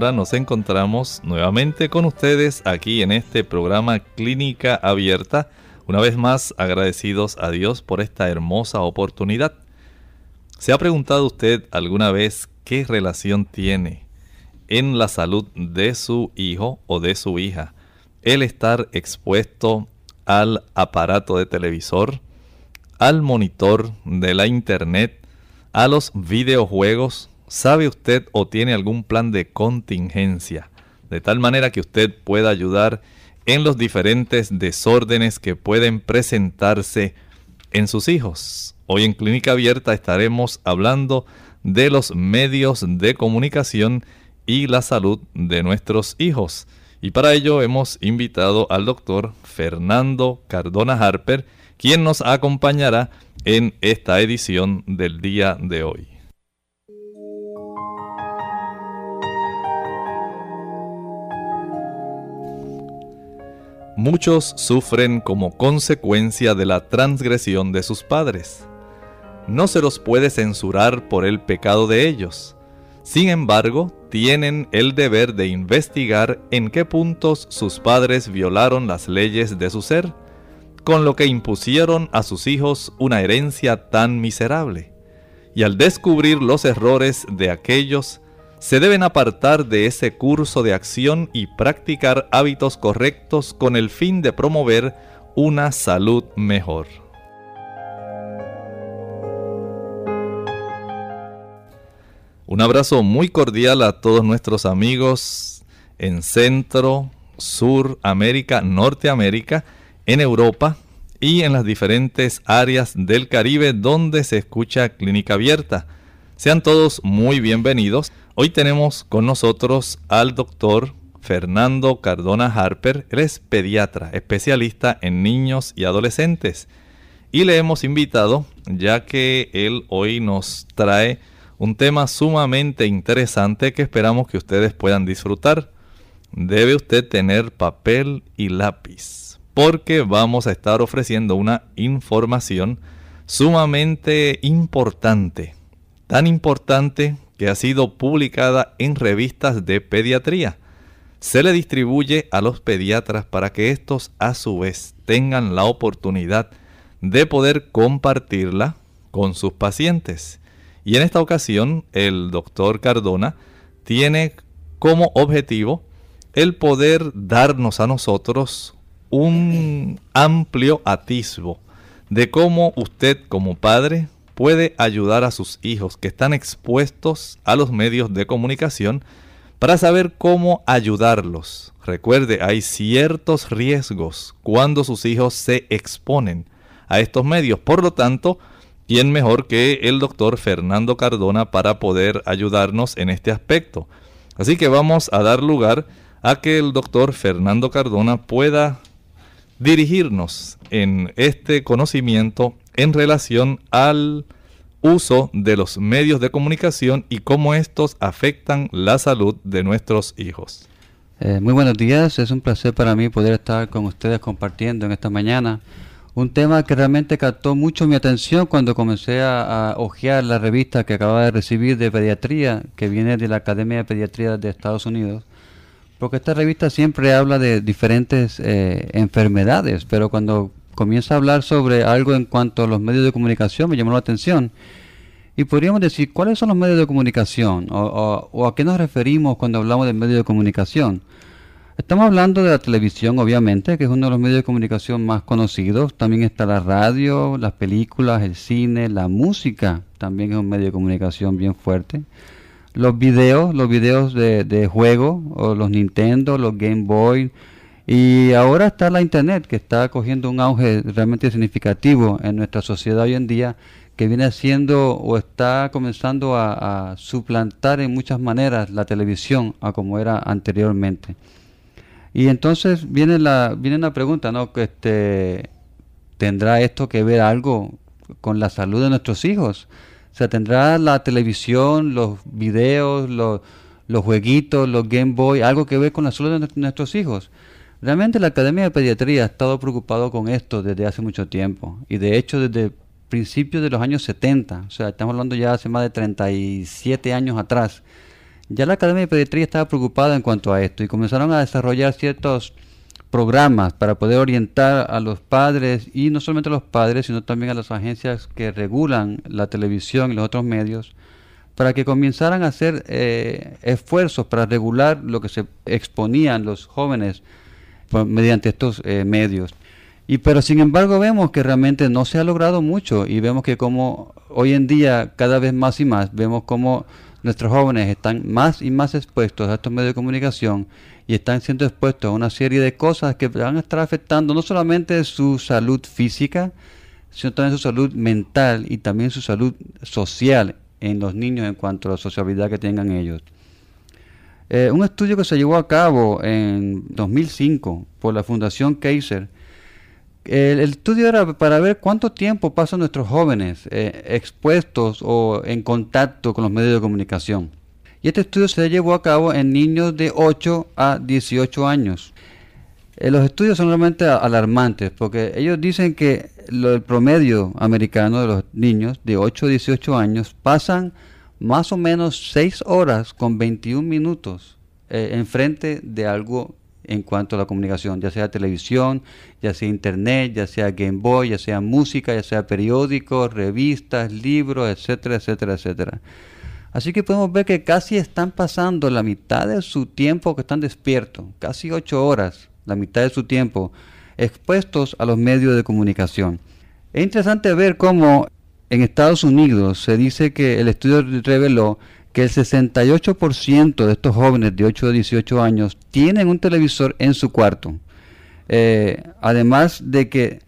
Nos encontramos nuevamente con ustedes aquí en este programa Clínica Abierta. Una vez más agradecidos a Dios por esta hermosa oportunidad. ¿Se ha preguntado usted alguna vez qué relación tiene en la salud de su hijo o de su hija el estar expuesto al aparato de televisor, al monitor de la internet, a los videojuegos, ¿Sabe usted o tiene algún plan de contingencia? De tal manera que usted pueda ayudar en los diferentes desórdenes que pueden presentarse en sus hijos. Hoy en Clínica Abierta estaremos hablando de los medios de comunicación y la salud de nuestros hijos. Y para ello hemos invitado al doctor Fernando Cardona Harper, quien nos acompañará en esta edición del día de hoy. Muchos sufren como consecuencia de la transgresión de sus padres. No se los puede censurar por el pecado de ellos. Sin embargo, tienen el deber de investigar en qué puntos sus padres violaron las leyes de su ser, con lo que impusieron a sus hijos una herencia tan miserable. Y al descubrir los errores de aquellos, se deben apartar de ese curso de acción y practicar hábitos correctos con el fin de promover una salud mejor. Un abrazo muy cordial a todos nuestros amigos en Centro, Sur, América, Norteamérica, en Europa y en las diferentes áreas del Caribe donde se escucha Clínica Abierta. Sean todos muy bienvenidos. Hoy tenemos con nosotros al doctor Fernando Cardona Harper. Él es pediatra, especialista en niños y adolescentes. Y le hemos invitado, ya que él hoy nos trae un tema sumamente interesante que esperamos que ustedes puedan disfrutar. Debe usted tener papel y lápiz, porque vamos a estar ofreciendo una información sumamente importante. Tan importante que ha sido publicada en revistas de pediatría. Se le distribuye a los pediatras para que estos a su vez tengan la oportunidad de poder compartirla con sus pacientes. Y en esta ocasión el doctor Cardona tiene como objetivo el poder darnos a nosotros un amplio atisbo de cómo usted como padre puede ayudar a sus hijos que están expuestos a los medios de comunicación para saber cómo ayudarlos. Recuerde, hay ciertos riesgos cuando sus hijos se exponen a estos medios. Por lo tanto, ¿quién mejor que el doctor Fernando Cardona para poder ayudarnos en este aspecto? Así que vamos a dar lugar a que el doctor Fernando Cardona pueda dirigirnos en este conocimiento en relación al uso de los medios de comunicación y cómo estos afectan la salud de nuestros hijos. Eh, muy buenos días, es un placer para mí poder estar con ustedes compartiendo en esta mañana Un tema que realmente captó mucho mi atención cuando comencé a, a hojear la revista que acababa de recibir de pediatría, que viene de la Academia de Pediatría de Estados Unidos, porque esta revista siempre habla de diferentes eh, enfermedades, pero cuando comienza a hablar sobre algo en cuanto a los medios de comunicación me llamó la atención. Y podríamos decir, ¿cuáles son los medios de comunicación? O, a qué nos referimos cuando hablamos de medios de comunicación? Estamos hablando de la televisión, obviamente, que es uno de los medios de comunicación más conocidos. También está la radio, las películas, el cine, la música, también es un medio de comunicación bien fuerte los videos, los videos de, de juego, o los Nintendo, los Game Boy, y ahora está la Internet, que está cogiendo un auge realmente significativo en nuestra sociedad hoy en día, que viene haciendo o está comenzando a, suplantar en muchas maneras la televisión a como era anteriormente. Y entonces viene la, viene una pregunta, ¿no? Este, ¿Tendrá esto que ver algo con la salud de nuestros hijos? O sea, tendrá la televisión, los videos, los, los jueguitos, los Game Boy, algo que ver con la salud de nuestros hijos. Realmente la Academia de Pediatría ha estado preocupado con esto desde hace mucho tiempo. Y de hecho desde principios de los años 70, o sea, estamos hablando ya hace más de 37 años atrás, ya la Academia de Pediatría estaba preocupada en cuanto a esto y comenzaron a desarrollar ciertos programas para poder orientar a los padres y no solamente a los padres, sino también a las agencias que regulan la televisión y los otros medios, para que comenzaran a hacer eh, esfuerzos para regular lo que se exponían los jóvenes mediante estos eh, medios. Y pero sin embargo vemos que realmente no se ha logrado mucho y vemos que como hoy en día cada vez más y más vemos como nuestros jóvenes están más y más expuestos a estos medios de comunicación y están siendo expuestos a una serie de cosas que van a estar afectando no solamente su salud física, sino también su salud mental y también su salud social en los niños en cuanto a la sociabilidad que tengan ellos. Eh, un estudio que se llevó a cabo en 2005 por la Fundación Kaiser, el, estudio era para ver cuánto tiempo pasan nuestros jóvenes eh, expuestos o en contacto con los medios de comunicación. Y este estudio se llevó a cabo en niños de 8 a 18 años. Eh, los estudios son realmente alarmantes porque ellos dicen que el promedio americano de los niños de 8 a 18 años pasan más o menos 6 horas con 21 minutos eh, enfrente de algo en cuanto a la comunicación, ya sea televisión, ya sea internet, ya sea Game Boy, ya sea música, ya sea periódicos, revistas, libros, etcétera, etcétera, etcétera. Así que podemos ver que casi están pasando la mitad de su tiempo que están despiertos, casi ocho horas, la mitad de su tiempo, expuestos a los medios de comunicación. Es interesante ver cómo en Estados Unidos se dice que el estudio reveló que el 68% de estos jóvenes de 8 a 18 años tienen un televisor en su cuarto. Eh, además de que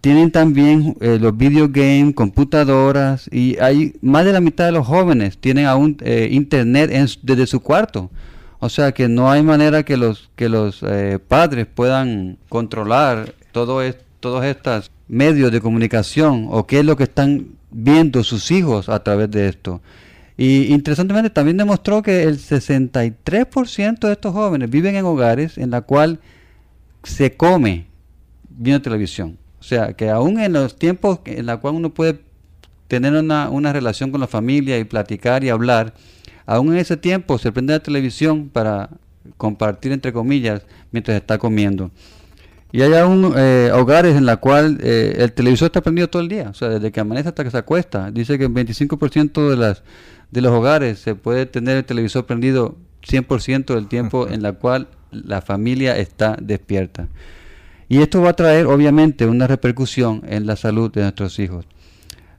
tienen también eh, los video games, computadoras y hay más de la mitad de los jóvenes tienen aún eh, internet desde su cuarto. O sea que no hay manera que los que los eh, padres puedan controlar todo todos estos medios de comunicación o qué es lo que están viendo sus hijos a través de esto. Y interesantemente también demostró que el 63% de estos jóvenes viven en hogares en la cual se come viendo televisión. O sea, que aún en los tiempos en los cuales uno puede tener una, una, relación con la familia y platicar y hablar, aún en ese tiempo se prende la televisión para compartir, entre comillas, mientras está comiendo. Y hay aún eh, hogares en los cuales eh, el televisor está prendido todo el día, o sea, desde que amanece hasta que se acuesta. Dice que en 25% de, las, de los hogares se puede tener el televisor prendido 100% del tiempo en la cual la familia está despierta. Y esto va a traer obviamente una repercusión en la salud de nuestros hijos.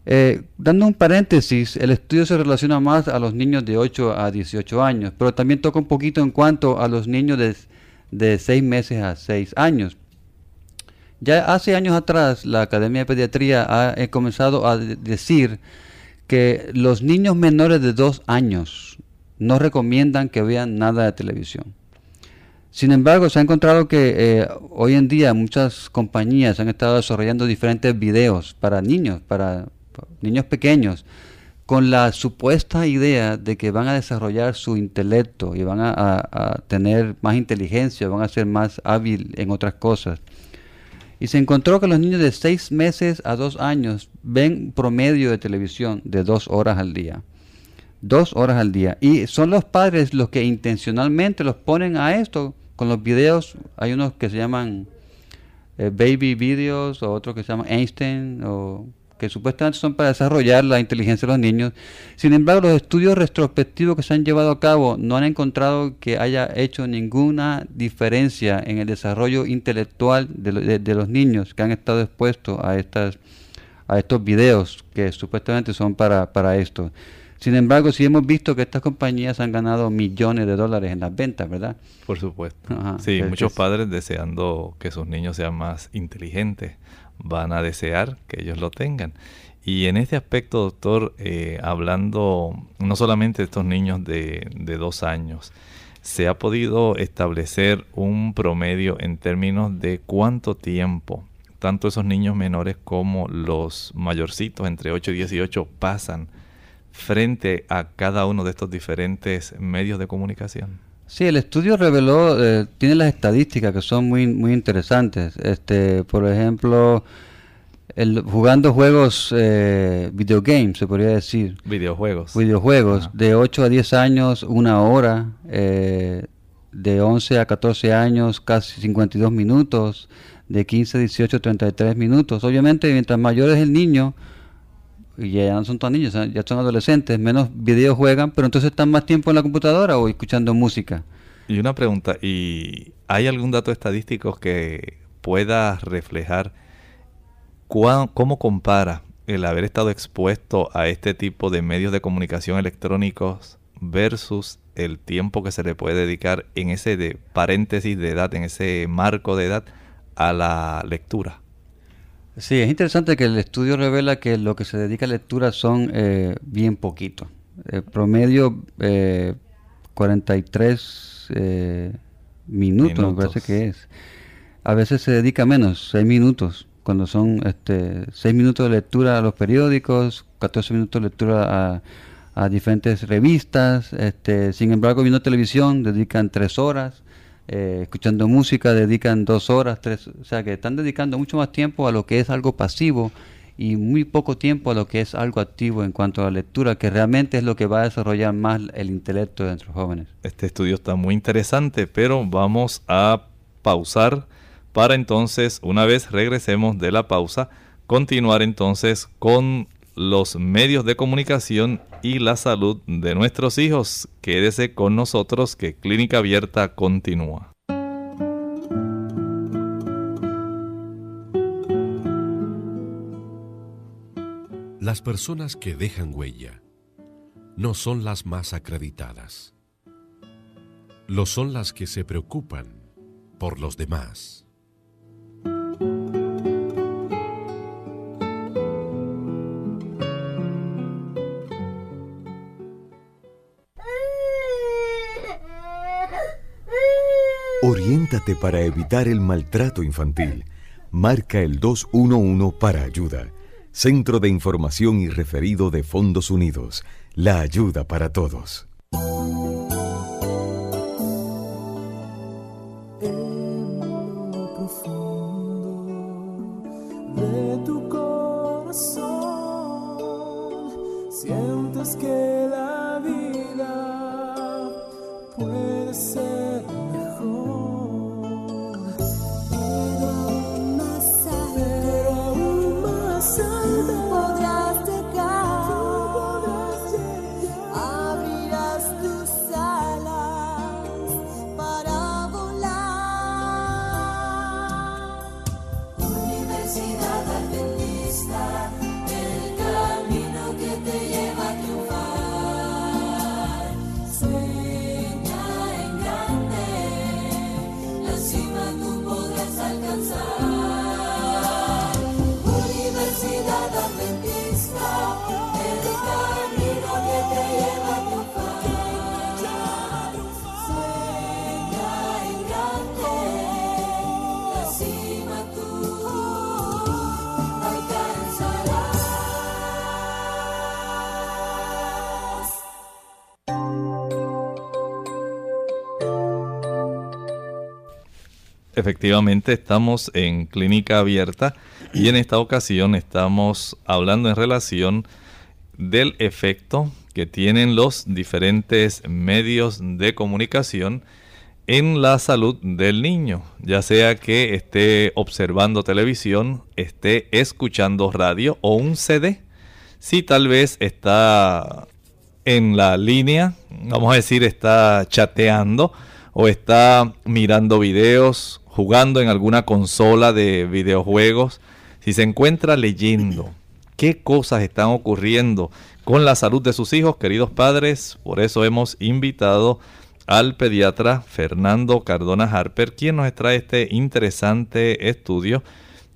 Eh, dando un paréntesis, el estudio se relaciona más a los niños de 8 a 18 años, pero también toca un poquito en cuanto a los niños de, de 6 meses a 6 años. Ya hace años atrás la Academia de Pediatría ha eh, comenzado a decir que los niños menores de 2 años no recomiendan que vean nada de televisión. Sin embargo, se ha encontrado que eh, hoy en día muchas compañías han estado desarrollando diferentes videos para niños, para, niños pequeños, con la supuesta idea de que van a desarrollar su intelecto y van a, tener más inteligencia, van a ser más hábil en otras cosas. Y se encontró que los niños de 6 meses a 2 años ven promedio de televisión de 2 horas al día. 2 horas al día. Y son los padres los que intencionalmente los ponen a esto con los videos. Hay unos que se llaman eh, baby videos o otros que se llaman Einstein o que supuestamente son para desarrollar la inteligencia de los niños. Sin embargo, los estudios retrospectivos que se han llevado a cabo no han encontrado que haya hecho ninguna diferencia en el desarrollo intelectual de, los niños que han estado expuestos a, estas, a estos videos que supuestamente son para, para esto. Sin embargo, sí hemos visto que estas compañías han ganado millones de dólares en las ventas, ¿verdad? Por supuesto. sí, muchos padres deseando que sus niños sean más inteligentes van a desear que ellos lo tengan. Y en este aspecto, doctor, eh, hablando no solamente de estos niños de, de dos años, se ha podido establecer un promedio en términos de cuánto tiempo tanto esos niños menores como los mayorcitos entre 8 y 18 pasan frente a cada uno de estos diferentes medios de comunicación. Sí, el estudio reveló, eh, tiene las estadísticas que son muy, muy interesantes. Este, por ejemplo, el, jugando juegos, eh, videogames, se podría decir. Videojuegos. Videojuegos, de 8 a 10 años, una hora. Eh, de 11 a 14 años, casi 52 minutos. De 15 a 18, 33 minutos. Obviamente, mientras mayor es el niño, y ya no son tan niños, ya son adolescentes, menos videos juegan, pero entonces están más tiempo en la computadora o escuchando música. Y una pregunta, ¿y hay algún dato estadístico que pueda reflejar cómo compara el haber estado expuesto a este tipo de medios de comunicación electrónicos versus el tiempo que se le puede dedicar en ese de paréntesis de edad, en ese marco de edad a la lectura? Sí, es interesante que el estudio revela que lo que se dedica a lectura son eh, bien poquito. El promedio eh, 43 eh, minutos, me parece que es. A veces se dedica menos, 6 minutos, cuando son este, 6 minutos de lectura a los periódicos, 14 minutos de lectura a, a diferentes revistas. Este, sin embargo, viendo televisión dedican 3 horas. Eh, escuchando música, dedican dos horas, tres, o sea que están dedicando mucho más tiempo a lo que es algo pasivo y muy poco tiempo a lo que es algo activo en cuanto a la lectura, que realmente es lo que va a desarrollar más el intelecto de nuestros jóvenes. Este estudio está muy interesante, pero vamos a pausar para entonces, una vez regresemos de la pausa, continuar entonces con los medios de comunicación y la salud de nuestros hijos. Quédese con nosotros que Clínica Abierta continúa. Las personas que dejan huella no son las más acreditadas. Lo son las que se preocupan por los demás. Oriéntate para evitar el maltrato infantil. Marca el 211 para ayuda. Centro de Información y Referido de Fondos Unidos. La ayuda para todos. Efectivamente, estamos en clínica abierta y en esta ocasión estamos hablando en relación del efecto que tienen los diferentes medios de comunicación en la salud del niño, ya sea que esté observando televisión, esté escuchando radio o un CD. Si tal vez está en la línea, vamos a decir, está chateando o está mirando videos, jugando en alguna consola de videojuegos, si se encuentra leyendo qué cosas están ocurriendo con la salud de sus hijos, queridos padres, por eso hemos invitado al pediatra Fernando Cardona Harper, quien nos trae este interesante estudio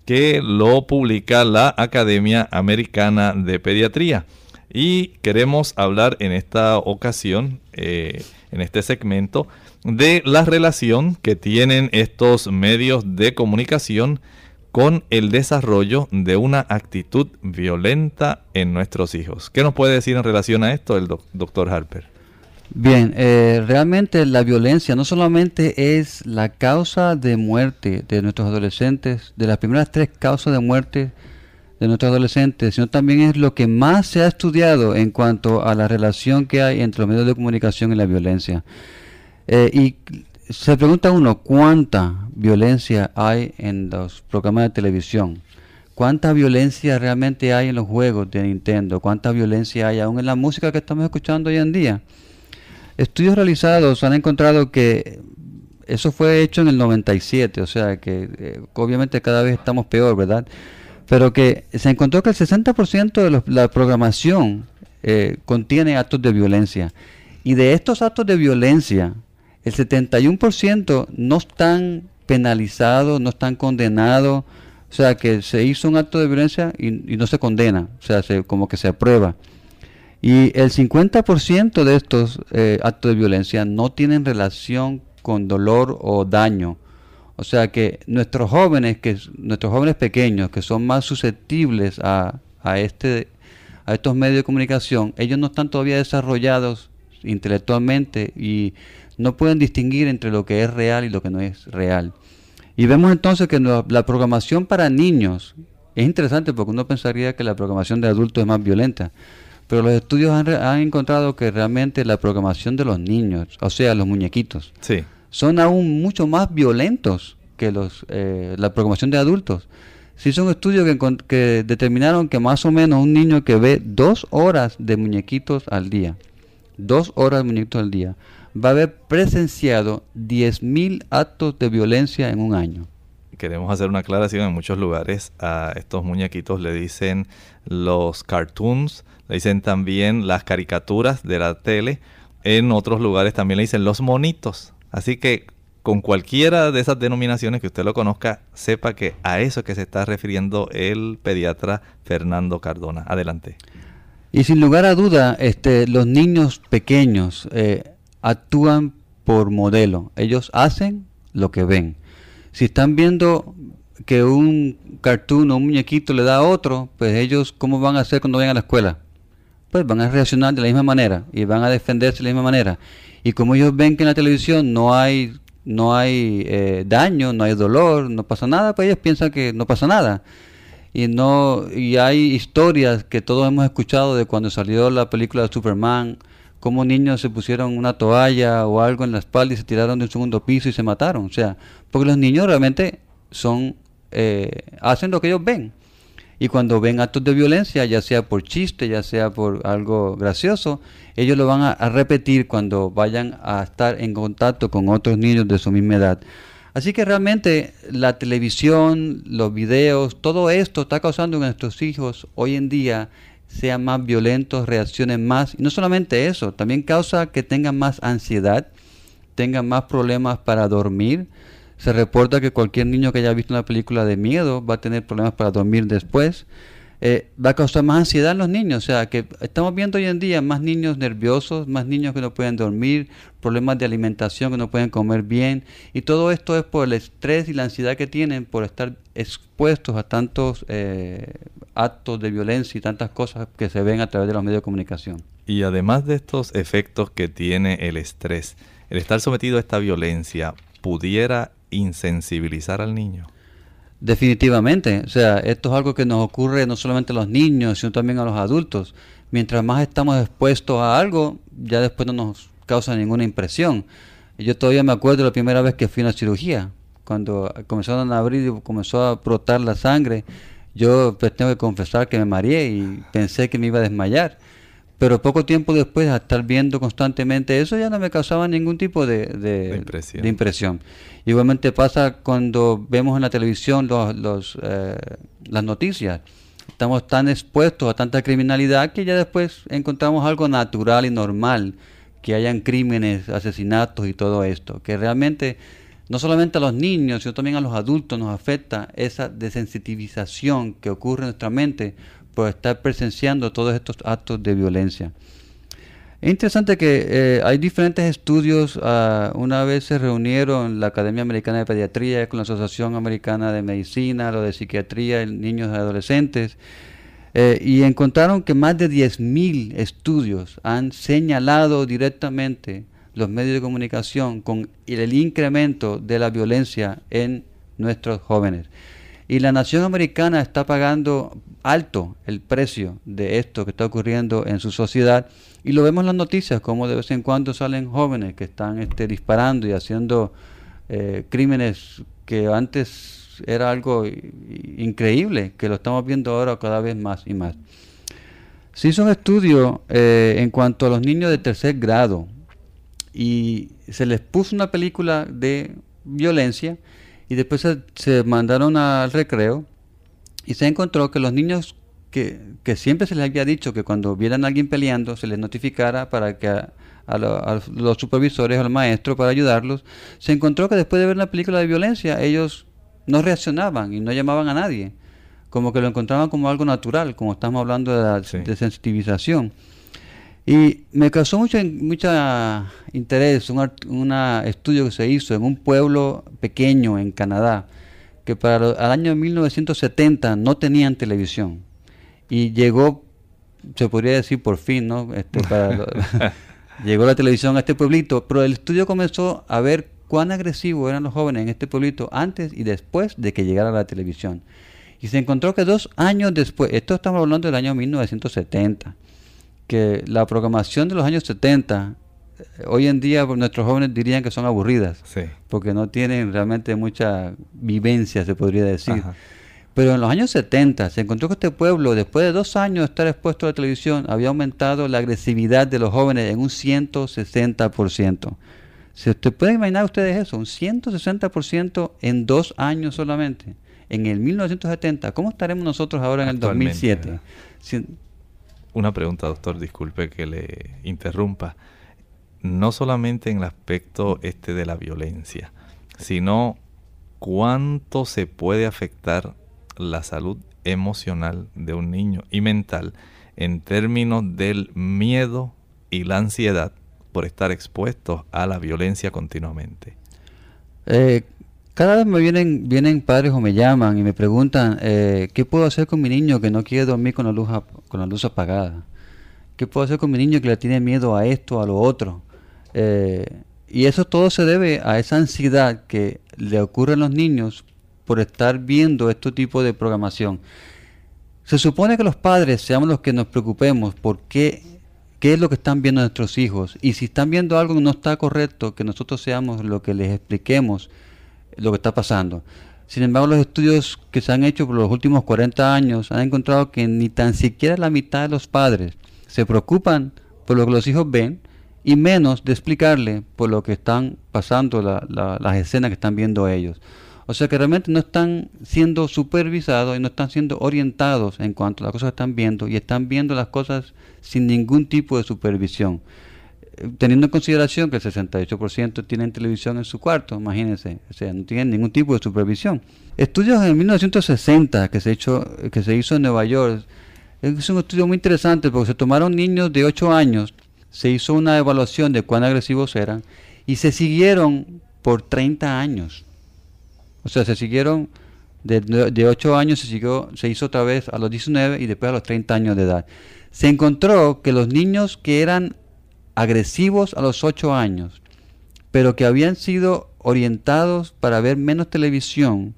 que lo publica la Academia Americana de Pediatría. Y queremos hablar en esta ocasión, eh, en este segmento, de la relación que tienen estos medios de comunicación con el desarrollo de una actitud violenta en nuestros hijos. ¿Qué nos puede decir en relación a esto el doctor Harper? Bien, eh, realmente la violencia no solamente es la causa de muerte de nuestros adolescentes, de las primeras tres causas de muerte de nuestros adolescentes, sino también es lo que más se ha estudiado en cuanto a la relación que hay entre los medios de comunicación y la violencia. Eh, y se pregunta uno, ¿cuánta violencia hay en los programas de televisión? ¿Cuánta violencia realmente hay en los juegos de Nintendo? ¿Cuánta violencia hay aún en la música que estamos escuchando hoy en día? Estudios realizados han encontrado que eso fue hecho en el 97, o sea que eh, obviamente cada vez estamos peor, ¿verdad? Pero que se encontró que el 60% de la programación eh, contiene actos de violencia. Y de estos actos de violencia, el 71% no están penalizados, no están condenados, o sea que se hizo un acto de violencia y, no se condena, o sea, como que se aprueba. Y el 50% de estos eh, actos de violencia no tienen relación con dolor o daño. O sea que nuestros jóvenes, que nuestros jóvenes pequeños, que son más susceptibles a, a, este, a estos medios de comunicación, ellos no están todavía desarrollados intelectualmente y no pueden distinguir entre lo que es real y lo que no es real. Y vemos entonces que la programación para niños es interesante porque uno pensaría que la programación de adultos es más violenta. Pero los estudios han, encontrado que realmente la programación de los niños, o sea, los muñequitos, son aún mucho más violentos que los, eh, la programación de adultos. Sí son estudios que, que, determinaron que más o menos un niño que ve dos horas de muñequitos al día, dos horas de muñequitos al día, va a haber presenciado 10.000 actos de violencia en un año. Queremos hacer una aclaración. En muchos lugares a estos muñequitos le dicen los cartoons, le dicen también las caricaturas de la tele. En otros lugares también le dicen los monitos. Así que con cualquiera de esas denominaciones que usted lo conozca, sepa que a eso que se está refiriendo el pediatra Fernando Cardona. Adelante. Y sin lugar a duda, este, los niños pequeños eh, actúan por modelo. Ellos hacen lo que ven. Si están viendo que un cartoon o un muñequito le da a otro, pues ellos, ¿cómo van a hacer cuando vayan a la escuela? Pues van a reaccionar de la misma manera y van a defenderse de la misma manera. Y como ellos ven que en la televisión no hay, no hay eh, daño, no hay dolor, no pasa nada, pues ellos piensan que no pasa nada. Y, no, y hay historias que todos hemos escuchado de cuando salió la película de Superman, cómo niños se pusieron una toalla o algo en la espalda y se tiraron de un segundo piso y se mataron. O sea, porque los niños realmente son eh, hacen lo que ellos ven. Y cuando ven actos de violencia, ya sea por chiste, ya sea por algo gracioso, ellos lo van a, a repetir cuando vayan a estar en contacto con otros niños de su misma edad. Así que realmente la televisión, los videos, todo esto está causando que nuestros hijos hoy en día sean más violentos, reaccionen más. Y no solamente eso, también causa que tengan más ansiedad, tengan más problemas para dormir. Se reporta que cualquier niño que haya visto una película de miedo va a tener problemas para dormir después. Eh, va a causar más ansiedad en los niños. O sea, que estamos viendo hoy en día más niños nerviosos, más niños que no pueden dormir, problemas de alimentación que no pueden comer bien. Y todo esto es por el estrés y la ansiedad que tienen por estar expuestos a tantos eh, actos de violencia y tantas cosas que se ven a través de los medios de comunicación. Y además de estos efectos que tiene el estrés, el estar sometido a esta violencia pudiera insensibilizar al niño. Definitivamente, o sea, esto es algo que nos ocurre no solamente a los niños, sino también a los adultos. Mientras más estamos expuestos a algo, ya después no nos causa ninguna impresión. Yo todavía me acuerdo la primera vez que fui a una cirugía, cuando comenzaron a abrir y comenzó a brotar la sangre. Yo pues, tengo que confesar que me mareé y pensé que me iba a desmayar. Pero poco tiempo después, de estar viendo constantemente eso, ya no me causaba ningún tipo de, impresión. Igualmente pasa cuando vemos en la televisión los, eh, las noticias. Estamos tan expuestos a tanta criminalidad que ya después encontramos algo natural y normal, que hayan crímenes, asesinatos y todo esto, que realmente no solamente a los niños, sino también a los adultos nos afecta esa desensitivización que ocurre en nuestra mente por estar presenciando todos estos actos de violencia. Es interesante que eh, hay diferentes estudios. Ah, una vez se reunieron la Academia Americana de Pediatría con la Asociación Americana de Medicina, lo de Psiquiatría en Niños y Adolescentes, eh, y encontraron que más de 10.000 estudios han señalado directamente los medios de comunicación con el incremento de la violencia en nuestros jóvenes. Y la nación americana está pagando alto el precio de esto que está ocurriendo en su sociedad. Y lo vemos en las noticias, como de vez en cuando salen jóvenes que están este, disparando y haciendo eh, crímenes que antes era algo increíble, que lo estamos viendo ahora cada vez más y más. Se hizo un estudio eh, en cuanto a los niños de tercer grado y se les puso una película de violencia y después se, mandaron al recreo y se encontró que los niños que, siempre se les había dicho que cuando vieran a alguien peleando se les notificara para que a, los supervisores o al maestro para ayudarlos, se encontró que después de ver una película de violencia ellos no reaccionaban y no llamaban a nadie, como que lo encontraban como algo natural, como estamos hablando de la desensitivización. Y me causó mucho, mucha interés un estudio que se hizo en un pueblo pequeño en Canadá, que para el año 1970 no tenían televisión. Y llegó, se podría decir por fin, ¿no? Este, llegó la televisión a este pueblito, pero el estudio comenzó a ver cuán agresivos eran los jóvenes en este pueblito antes y después de que llegara la televisión. Y se encontró que dos años después, esto estamos hablando del año 1970, que la programación de los años 70, eh, hoy en día nuestros jóvenes dirían que son aburridas, porque no tienen realmente mucha vivencia, se podría decir. Pero en los años 70 se encontró que este pueblo, después de dos años de estar expuesto a la televisión, había aumentado la agresividad de los jóvenes en un 160%. Si usted puede imaginar ustedes eso, un 160% en dos años solamente. En el 1970, ¿cómo estaremos nosotros ahora en el 2007? Una pregunta, doctor, disculpe que le interrumpa. No solamente en el aspecto este de la violencia, sino cuánto se puede afectar la salud emocional de un niño y mental en términos del miedo y la ansiedad por estar expuestos a la violencia continuamente. Eh, cada vez me vienen, vienen padres o me llaman y me preguntan, eh, ¿qué puedo hacer con mi niño que no quiere dormir con la luz, con la luz apagada? ¿Qué puedo hacer con mi niño que le tiene miedo a esto, a lo otro? Eh, y eso todo se debe a esa ansiedad que le ocurre a los niños por estar viendo este tipo de programación. Se supone que los padres seamos los que nos preocupemos por qué, qué es lo que están viendo nuestros hijos. Y si están viendo algo que no está correcto, que nosotros seamos los que les expliquemos lo que está pasando. Sin embargo, los estudios que se han hecho por los últimos 40 años han encontrado que ni tan siquiera la mitad de los padres se preocupan por lo que los hijos ven y menos de explicarle por lo que están pasando, las escenas que están viendo ellos. O sea que realmente no están siendo supervisados y no están siendo orientados en cuanto a las cosas que están viendo y están viendo las cosas sin ningún tipo de supervisión teniendo en consideración que el 68% tienen televisión en su cuarto, imagínense, o sea, no tienen ningún tipo de supervisión. Estudios en 1960 que se, hizo en Nueva York, es un estudio muy interesante porque se tomaron niños de 8 años, se hizo una evaluación de cuán agresivos eran y se siguieron por 30 años. O sea, se siguieron de, de 8 años, se, siguió, se hizo otra vez a los 19 y después a los 30 años de edad. Se encontró que los niños que eran agresivos a los 8 años, pero que habían sido orientados para ver menos televisión,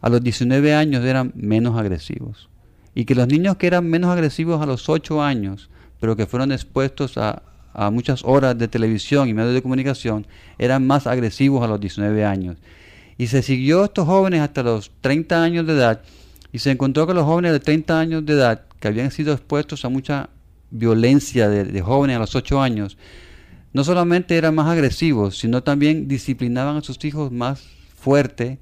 a los 19 años eran menos agresivos. Y que los niños que eran menos agresivos a los 8 años, pero que fueron expuestos a, a muchas horas de televisión y medios de comunicación, eran más agresivos a los 19 años. Y se siguió a estos jóvenes hasta los 30 años de edad y se encontró que los jóvenes de 30 años de edad, que habían sido expuestos a mucha violencia de, jóvenes a los 8 años, no solamente eran más agresivos, sino también disciplinaban a sus hijos más fuerte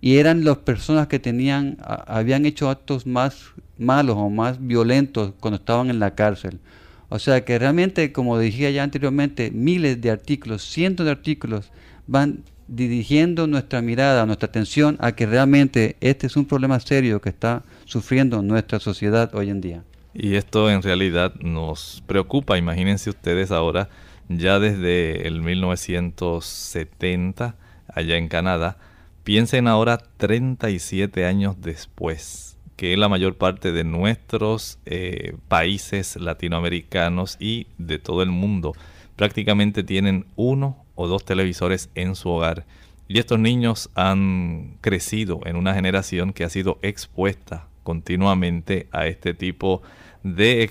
y eran las personas que tenían, habían hecho actos más malos o más violentos cuando estaban en la cárcel. O sea que realmente, como dije ya anteriormente, miles de artículos, cientos de artículos van dirigiendo nuestra mirada, nuestra atención a que realmente este es un problema serio que está sufriendo nuestra sociedad hoy en día. Y esto en realidad nos preocupa, imagínense ustedes ahora, ya desde el 1970, allá en Canadá, piensen ahora 37 años después, que la mayor parte de nuestros eh, países latinoamericanos y de todo el mundo prácticamente tienen uno o dos televisores en su hogar. Y estos niños han crecido en una generación que ha sido expuesta continuamente a este tipo de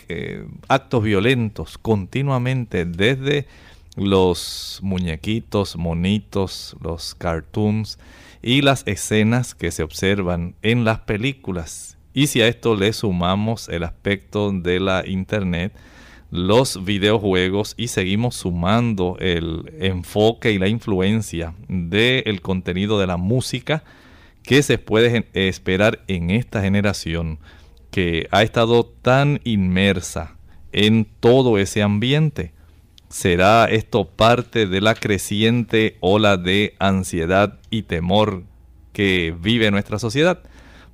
eh, actos violentos, continuamente desde los muñequitos, monitos, los cartoons y las escenas que se observan en las películas. Y si a esto le sumamos el aspecto de la internet, los videojuegos y seguimos sumando el enfoque y la influencia del contenido de la música que se puede esperar en esta generación que ha estado tan inmersa en todo ese ambiente. ¿Será esto parte de la creciente ola de ansiedad y temor que vive nuestra sociedad?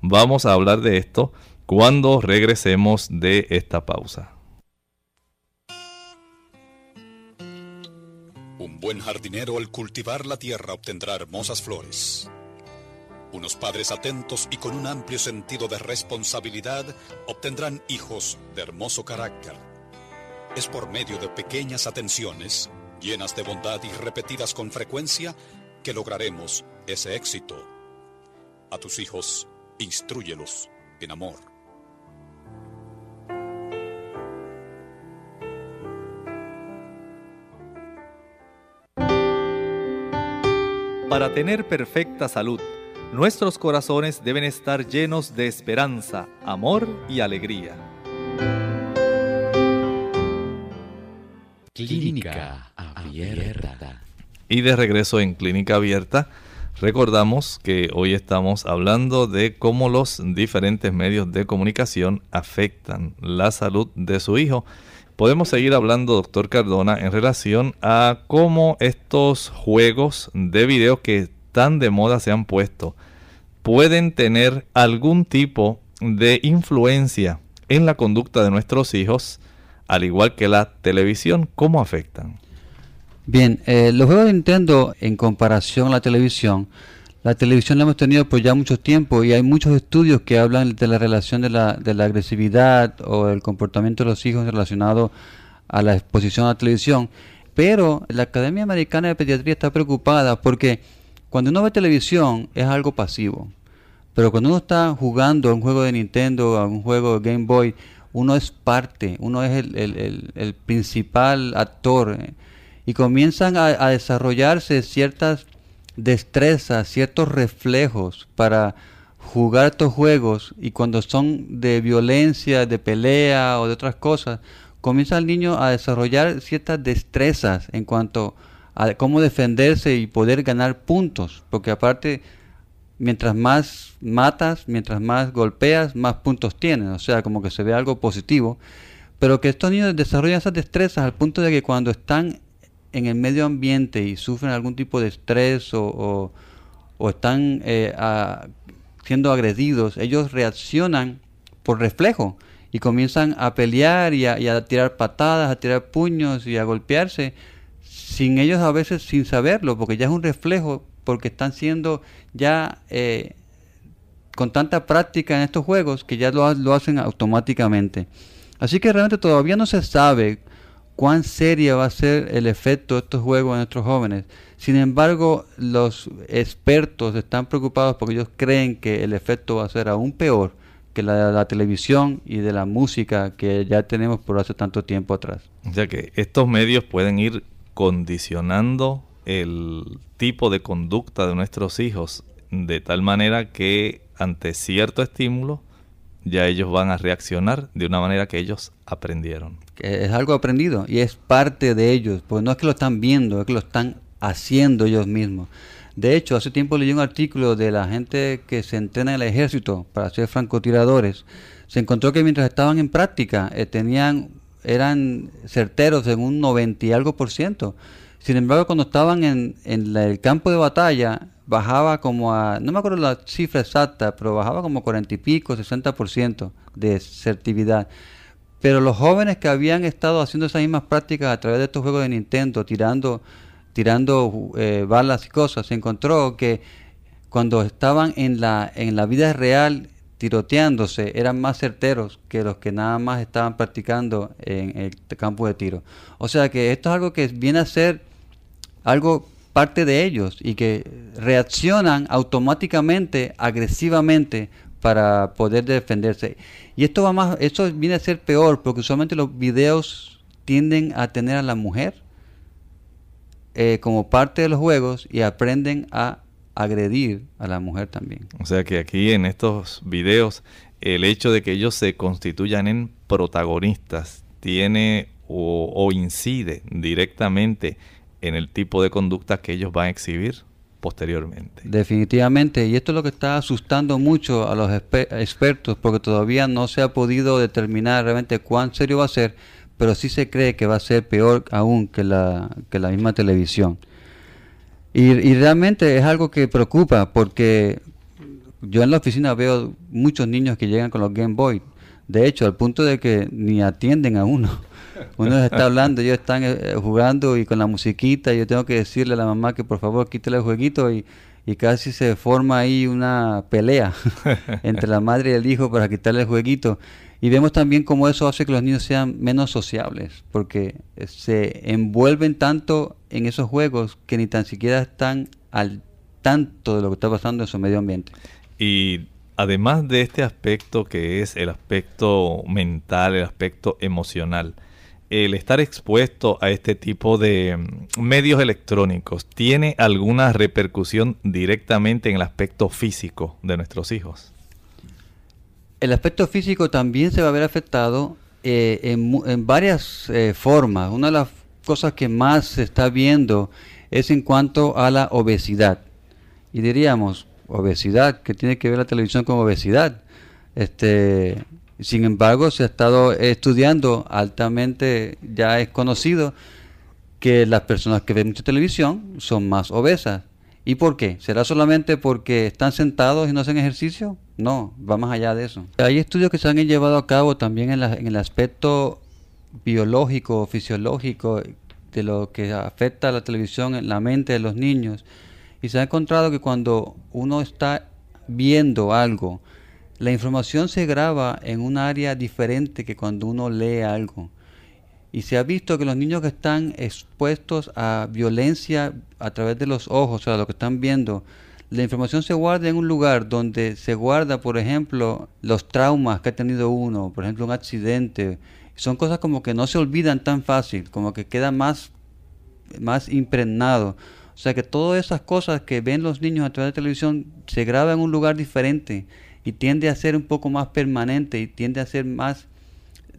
Vamos a hablar de esto cuando regresemos de esta pausa. buen jardinero al cultivar la tierra obtendrá hermosas flores. Unos padres atentos y con un amplio sentido de responsabilidad obtendrán hijos de hermoso carácter. Es por medio de pequeñas atenciones, llenas de bondad y repetidas con frecuencia, que lograremos ese éxito. A tus hijos, instruyelos en amor. Para tener perfecta salud, nuestros corazones deben estar llenos de esperanza, amor y alegría. Clínica Abierta. Y de regreso en Clínica Abierta, recordamos que hoy estamos hablando de cómo los diferentes medios de comunicación afectan la salud de su hijo podemos seguir hablando, doctor Cardona, en relación a cómo estos juegos de video que tan de moda se han puesto pueden tener algún tipo de influencia en la conducta de nuestros hijos, al igual que la televisión, ¿cómo afectan? Bien, eh, los juegos de Nintendo en comparación a la televisión la televisión la hemos tenido por ya mucho tiempo y hay muchos estudios que hablan de la relación de la, de la agresividad o el comportamiento de los hijos relacionado a la exposición a la televisión. Pero la Academia Americana de Pediatría está preocupada porque cuando uno ve televisión es algo pasivo. Pero cuando uno está jugando a un juego de Nintendo, a un juego de Game Boy, uno es parte, uno es el, principal actor. Eh, y comienzan a, a desarrollarse ciertas destreza, ciertos reflejos para jugar estos juegos y cuando son de violencia, de pelea o de otras cosas, comienza el niño a desarrollar ciertas destrezas en cuanto a cómo defenderse y poder ganar puntos, porque aparte mientras más matas, mientras más golpeas, más puntos tienes, o sea, como que se ve algo positivo, pero que estos niños desarrollan esas destrezas al punto de que cuando están en el medio ambiente y sufren algún tipo de estrés o, están eh, siendo agredidos, ellos reaccionan por reflejo y comienzan a pelear y a, tirar patadas, a tirar puños y a golpearse, sin ellos a veces sin saberlo, porque ya es un reflejo, porque están siendo ya eh, con tanta práctica en estos juegos que ya lo, lo hacen automáticamente. Así que realmente todavía no se sabe cuán seria va a ser el efecto de estos juegos en nuestros jóvenes. Sin embargo, los expertos están preocupados porque ellos creen que el efecto va a ser aún peor que la de la televisión y de la música que ya tenemos por hace tanto tiempo atrás. O sea que estos medios pueden ir condicionando el tipo de conducta de nuestros hijos de tal manera que ante cierto estímulo ya ellos van a reaccionar de una manera que ellos aprendieron. Es algo aprendido y es parte de ellos, porque no es que lo están viendo, es que lo están haciendo ellos mismos. De hecho, hace tiempo leí un artículo de la gente que se entrena en el ejército para ser francotiradores. Se encontró que mientras estaban en práctica eh, tenían, eran certeros en un 90 y algo por ciento. Sin embargo, cuando estaban en, en el campo de batalla, bajaba como a, no me acuerdo la cifra exacta, pero bajaba como 40 y pico, 60% de certividad. Pero los jóvenes que habían estado haciendo esas mismas prácticas a través de estos juegos de Nintendo, tirando, tirando eh, balas y cosas, se encontró que cuando estaban en la, en la vida real tiroteándose, eran más certeros que los que nada más estaban practicando en el campo de tiro. O sea que esto es algo que viene a ser algo parte de ellos y que reaccionan automáticamente, agresivamente para poder defenderse. Y esto va más, esto viene a ser peor porque usualmente los videos tienden a tener a la mujer eh, como parte de los juegos y aprenden a agredir a la mujer también. O sea que aquí en estos videos el hecho de que ellos se constituyan en protagonistas tiene o, o incide directamente en el tipo de conducta que ellos van a exhibir posteriormente. Definitivamente, y esto es lo que está asustando mucho a los expertos porque todavía no se ha podido determinar realmente cuán serio va a ser, pero sí se cree que va a ser peor aún que la, que la misma televisión. Y, y realmente es algo que preocupa porque yo en la oficina veo muchos niños que llegan con los Game Boy, de hecho, al punto de que ni atienden a uno. Uno está hablando, ellos están eh, jugando y con la musiquita, yo tengo que decirle a la mamá que por favor quítale el jueguito y, casi se forma ahí una pelea entre la madre y el hijo para quitarle el jueguito. Y vemos también cómo eso hace que los niños sean menos sociables, porque se envuelven tanto en esos juegos que ni tan siquiera están al tanto de lo que está pasando en su medio ambiente. Y además de este aspecto que es el aspecto mental, el aspecto emocional, el estar expuesto a este tipo de mm, medios electrónicos tiene alguna repercusión directamente en el aspecto físico de nuestros hijos? El aspecto físico también se va a ver afectado eh, en, varias eh, formas. Una de las cosas que más se está viendo es en cuanto a la obesidad. Y diríamos, obesidad, que tiene que ver la televisión con obesidad. Este, sin embargo, se ha estado estudiando altamente, ya es conocido que las personas que ven mucha televisión son más obesas. ¿Y por qué? ¿Será solamente porque están sentados y no hacen ejercicio? No, va más allá de eso. Hay estudios que se han llevado a cabo también en, en el aspecto biológico, fisiológico de lo que afecta a la televisión en la mente de los niños. Y se ha encontrado que cuando uno está viendo algo, la información se graba en un área diferente que cuando uno lee algo. Y se ha visto que los niños que están expuestos a violencia a través de los ojos, o sea, lo que están viendo, la información se guarda en un lugar donde se guarda, por ejemplo, los traumas que ha tenido uno, por ejemplo, un accidente. Son cosas como que no se olvidan tan fácil, como que queda más, más impregnado. O sea que todas esas cosas que ven los niños a través de televisión se graba en un lugar diferente y tiende a ser un poco más permanente y tiende a ser más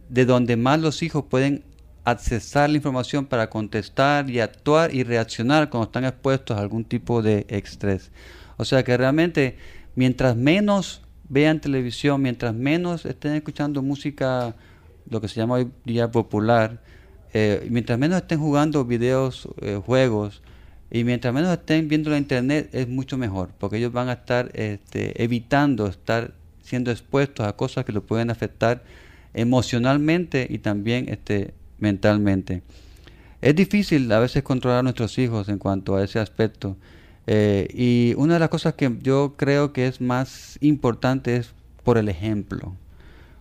de donde más los hijos pueden accesar la información para contestar y actuar y reaccionar cuando están expuestos a algún tipo de estrés. O sea que realmente mientras menos vean televisión, mientras menos estén escuchando música, lo que se llama hoy día popular, eh, mientras menos estén jugando videos, eh, juegos, y mientras menos estén viendo la internet es mucho mejor, porque ellos van a estar este, evitando estar siendo expuestos a cosas que los pueden afectar emocionalmente y también este, mentalmente. Es difícil a veces controlar a nuestros hijos en cuanto a ese aspecto. Eh, y una de las cosas que yo creo que es más importante es por el ejemplo.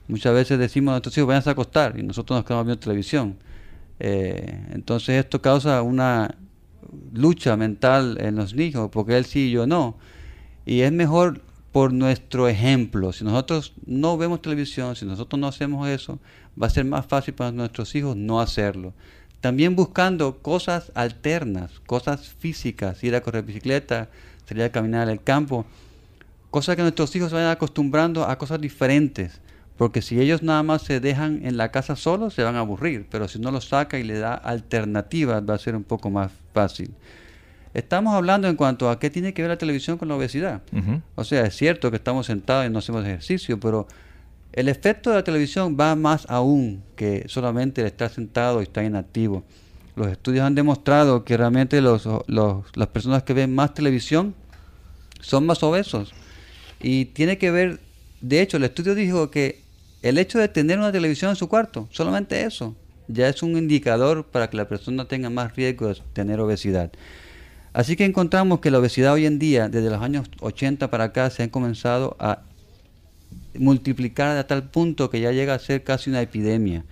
Muchas veces decimos a nuestros hijos vayan a acostar y nosotros nos quedamos viendo televisión. Eh, entonces esto causa una lucha mental en los niños, porque él sí y yo no. Y es mejor por nuestro ejemplo. Si nosotros no vemos televisión, si nosotros no hacemos eso, va a ser más fácil para nuestros hijos no hacerlo. También buscando cosas alternas, cosas físicas, ir a correr bicicleta, salir a caminar en el campo, cosas que nuestros hijos se vayan acostumbrando a cosas diferentes. Porque si ellos nada más se dejan en la casa solos, se van a aburrir. Pero si uno los saca y le da alternativas, va a ser un poco más fácil. Estamos hablando en cuanto a qué tiene que ver la televisión con la obesidad. O sea, es cierto que estamos sentados y no hacemos ejercicio, pero el efecto de la televisión va más aún que solamente el estar sentado y estar inactivo. Los estudios han demostrado que realmente las personas que ven más televisión son más obesos. Y tiene que ver, de hecho, el estudio dijo que el hecho de tener una televisión en su cuarto, solamente eso, ya es un indicador para que la persona tenga más riesgo de tener obesidad. Así que encontramos que la obesidad hoy en día, desde los años 80 para acá, se ha comenzado a multiplicar a tal punto que ya llega a ser casi una epidemia.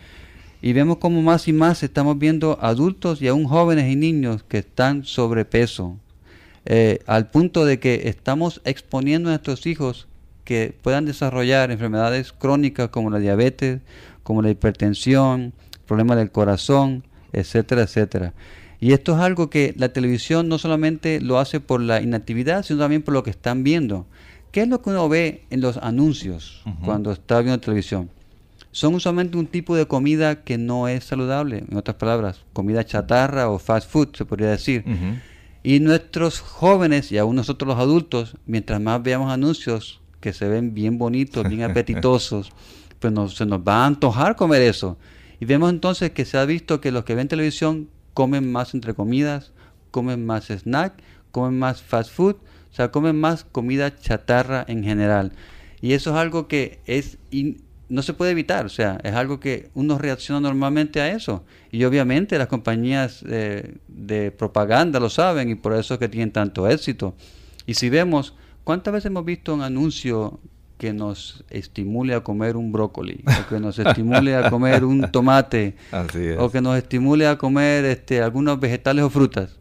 Y vemos como más y más estamos viendo adultos y aún jóvenes y niños que están sobrepeso, eh, al punto de que estamos exponiendo a nuestros hijos que puedan desarrollar enfermedades crónicas como la diabetes, como la hipertensión, problemas del corazón, etcétera, etcétera. Y esto es algo que la televisión no solamente lo hace por la inactividad, sino también por lo que están viendo. ¿Qué es lo que uno ve en los anuncios cuando está viendo televisión? Son usualmente un tipo de comida que no es saludable, en otras palabras, comida chatarra o fast food, se podría decir. Y nuestros jóvenes y aún nosotros los adultos, mientras más veamos anuncios que se ven bien bonitos, bien apetitosos, pues se nos va a antojar comer eso. Y vemos entonces que se ha visto que los que ven televisión comen más entre comidas, comen más snack, comen más fast food, o sea, comen más comida chatarra en general. Y eso es algo que es no se puede evitar, o sea, es algo que uno reacciona normalmente a eso. Y obviamente las compañías eh, de propaganda lo saben y por eso es que tienen tanto éxito. Y si vemos, ¿cuántas veces hemos visto un anuncio que nos estimule a comer un brócoli, o que nos estimule a comer un tomate, o que nos estimule a comer este, algunos vegetales o frutas.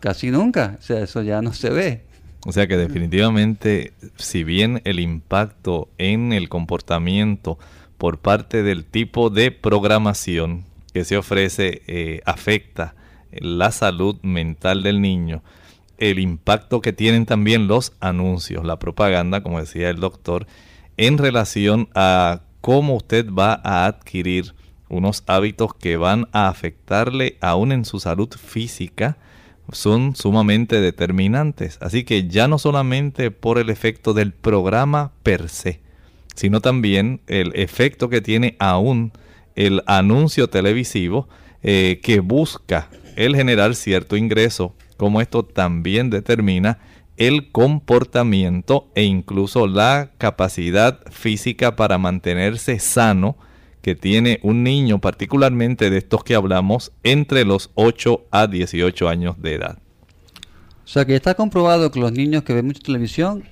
Casi nunca, o sea, eso ya no se ve. O sea que definitivamente, si bien el impacto en el comportamiento por parte del tipo de programación que se ofrece eh, afecta la salud mental del niño, el impacto que tienen también los anuncios, la propaganda, como decía el doctor, en relación a cómo usted va a adquirir unos hábitos que van a afectarle aún en su salud física, son sumamente determinantes. Así que ya no solamente por el efecto del programa per se, sino también el efecto que tiene aún el anuncio televisivo eh, que busca el generar cierto ingreso como esto también determina el comportamiento e incluso la capacidad física para mantenerse sano que tiene un niño, particularmente de estos que hablamos, entre los 8 a 18 años de edad. O sea que está comprobado que los niños que ven mucha televisión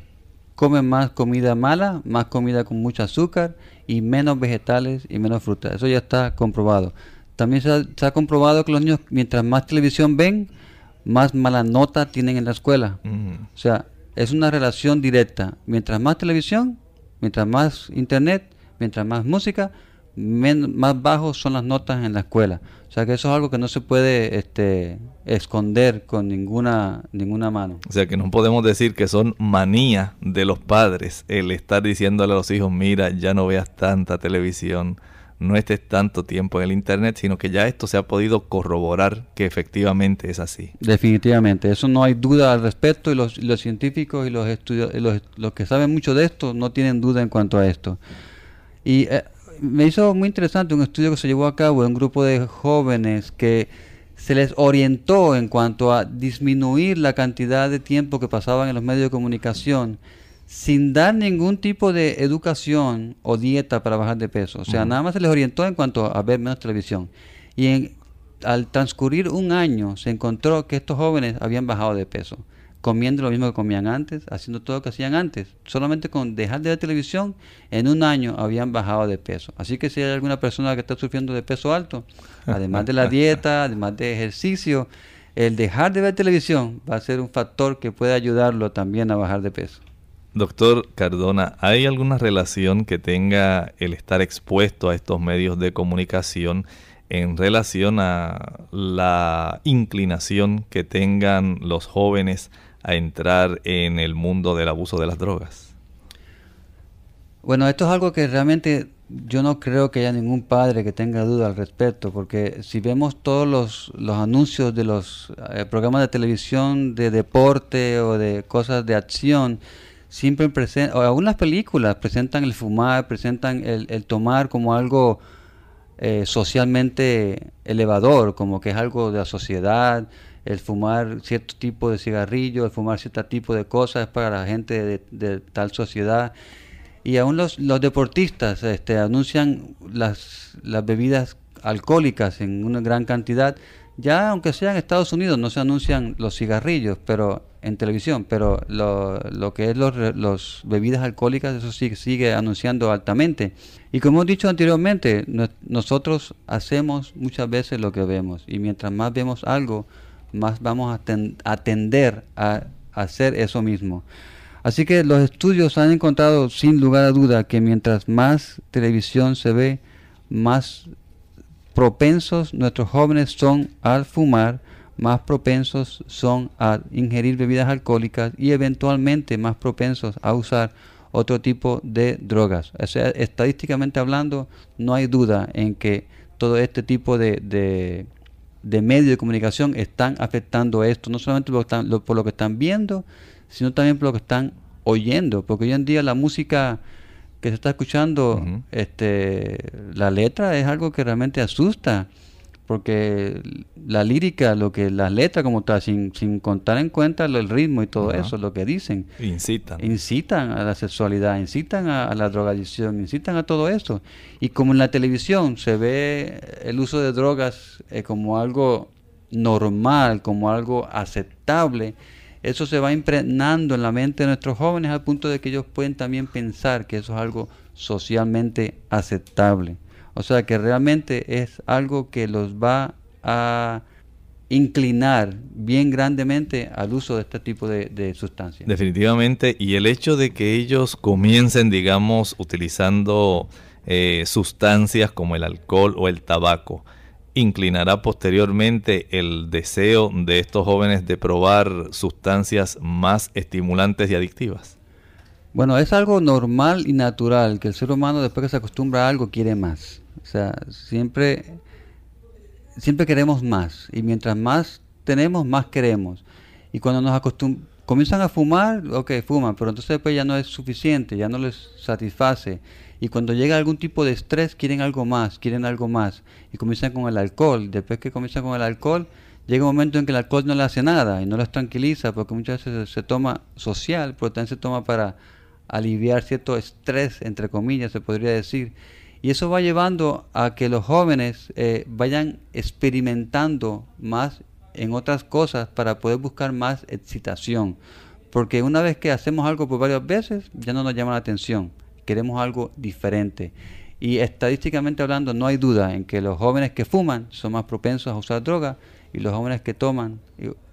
comen más comida mala, más comida con mucho azúcar y menos vegetales y menos frutas. Eso ya está comprobado. También se ha comprobado que los niños, mientras más televisión ven, más mala nota tienen en la escuela. O sea, es una relación directa. Mientras más televisión, mientras más internet, mientras más música, más bajos son las notas en la escuela. O sea que eso es algo que no se puede este, esconder con ninguna, ninguna mano. O sea que no podemos decir que son manía de los padres el estar diciéndole a los hijos, mira, ya no veas tanta televisión no estés tanto tiempo en el Internet, sino que ya esto se ha podido corroborar que efectivamente es así. Definitivamente, eso no hay duda al respecto y los, científicos y los, estudios, los, que saben mucho de esto no tienen duda en cuanto a esto. Y eh, me hizo muy interesante un estudio que se llevó a cabo de un grupo de jóvenes que se les orientó en cuanto a disminuir la cantidad de tiempo que pasaban en los medios de comunicación sin dar ningún tipo de educación o dieta para bajar de peso. O sea, nada más se les orientó en cuanto a ver menos televisión. Y al transcurrir un año se encontró que estos jóvenes habían bajado de peso. Comiendo lo mismo que comían antes, haciendo todo lo que hacían antes. Solamente con dejar de ver televisión, en un año habían bajado de peso. Así que si hay alguna persona que está sufriendo de peso alto, además de la dieta, además de ejercicio, el dejar de ver televisión va a ser un factor que puede ayudarlo también a bajar de peso. Doctor Cardona, ¿hay alguna relación que tenga el estar expuesto a estos medios de comunicación en relación a la inclinación que tengan los jóvenes a entrar en el mundo del abuso de las drogas? Bueno, esto es algo que realmente yo no creo que haya ningún padre que tenga duda al respecto, porque si vemos todos los, los anuncios de los eh, programas de televisión de deporte o de cosas de acción, siempre presentan, o las películas presentan el fumar, presentan el, el tomar como algo eh, socialmente elevador, como que es algo de la sociedad, el fumar cierto tipo de cigarrillo, el fumar cierto tipo de cosas para la gente de, tal sociedad. Y aún los, los deportistas este, anuncian las, las bebidas alcohólicas en una gran cantidad. Ya aunque sea en Estados Unidos no se anuncian los cigarrillos, pero en televisión, pero lo, lo que es los, los, bebidas alcohólicas, eso sí sigue anunciando altamente. Y como he dicho anteriormente, nosotros hacemos muchas veces lo que vemos, y mientras más vemos algo, más vamos a, tender a, hacer eso mismo. Así que los estudios han encontrado sin lugar a duda que mientras más televisión se ve, más propensos nuestros jóvenes son al fumar, más propensos son a ingerir bebidas alcohólicas y eventualmente más propensos a usar otro tipo de drogas. Estadísticamente hablando, no hay duda en que todo este tipo de, medios de comunicación están afectando esto, no solamente por lo, que están viendo, sino también por lo que están oyendo, porque hoy en día la música que se está escuchando, este, la letra es algo que realmente asusta porque la lírica, lo que las letras como tal, sin, sin contar en cuenta el ritmo y todo eso, lo que dicen, incitan. Incitan a la sexualidad, incitan a, la drogadicción, incitan a todo eso. Y como en la televisión se ve el uso de drogas eh, como algo normal, como algo aceptable, eso se va impregnando en la mente de nuestros jóvenes al punto de que ellos pueden también pensar que eso es algo socialmente aceptable. O sea que realmente es algo que los va a inclinar bien grandemente al uso de este tipo de, sustancias. Definitivamente, y el hecho de que ellos comiencen, digamos, utilizando eh, sustancias como el alcohol o el tabaco, inclinará posteriormente el deseo de estos jóvenes de probar sustancias más estimulantes y adictivas. Bueno, es algo normal y natural que el ser humano después que se acostumbra a algo quiere más. O sea, siempre, siempre queremos más. Y mientras más tenemos, más queremos. Y cuando nos acostumbramos, comienzan a fumar, ok, fuman, pero entonces después ya no es suficiente, ya no les satisface. Y cuando llega algún tipo de estrés, quieren algo más, quieren algo más. Y comienzan con el alcohol. Después que comienzan con el alcohol, llega un momento en que el alcohol no le hace nada y no les tranquiliza, porque muchas veces se toma social, pero también se toma para aliviar cierto estrés, entre comillas, se podría decir. Y eso va llevando a que los jóvenes eh, vayan experimentando más en otras cosas para poder buscar más excitación. Porque una vez que hacemos algo por varias veces, ya no nos llama la atención. Queremos algo diferente. Y estadísticamente hablando, no hay duda en que los jóvenes que fuman son más propensos a usar drogas y los jóvenes que toman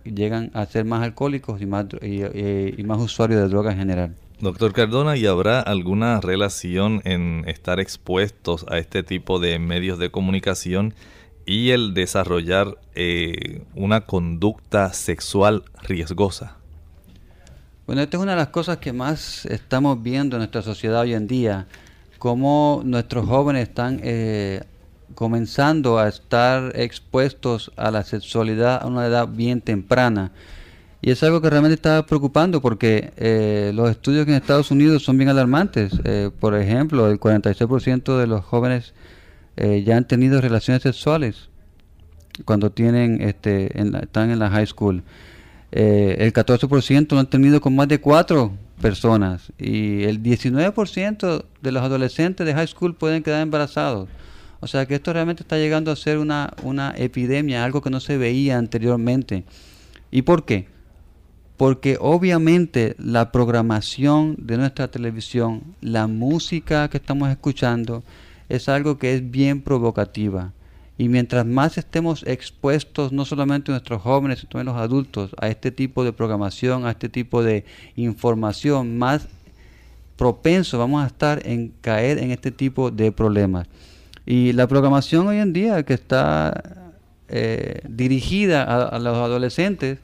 llegan a ser más alcohólicos y más, y más usuarios de drogas en general. Doctor Cardona, ¿y habrá alguna relación en estar expuestos a este tipo de medios de comunicación y el desarrollar eh, una conducta sexual riesgosa? Bueno, esta es una de las cosas que más estamos viendo en nuestra sociedad hoy en día, cómo nuestros jóvenes están eh, comenzando a estar expuestos a la sexualidad a una edad bien temprana. Y es algo que realmente está preocupando porque eh, los estudios en Estados Unidos son bien alarmantes. Eh, por ejemplo, el 46% de los jóvenes eh, ya han tenido relaciones sexuales cuando tienen este, están en la high school. el 14% lo han tenido con más de cuatro personas y el 19% de los adolescentes de high school pueden quedar embarazados. O sea que esto realmente está llegando a ser una, una epidemia, algo que no se veía anteriormente. ¿Y por qué? Porque obviamente la programación de nuestra televisión, la música que estamos escuchando, es algo que es bien provocativa. Y mientras más estemos expuestos, no solamente nuestros jóvenes, sino también los adultos, a este tipo de programación, a este tipo de información, más propenso vamos a estar en caer en este tipo de problemas. Y la programación hoy en día que está eh, dirigida a, los adolescentes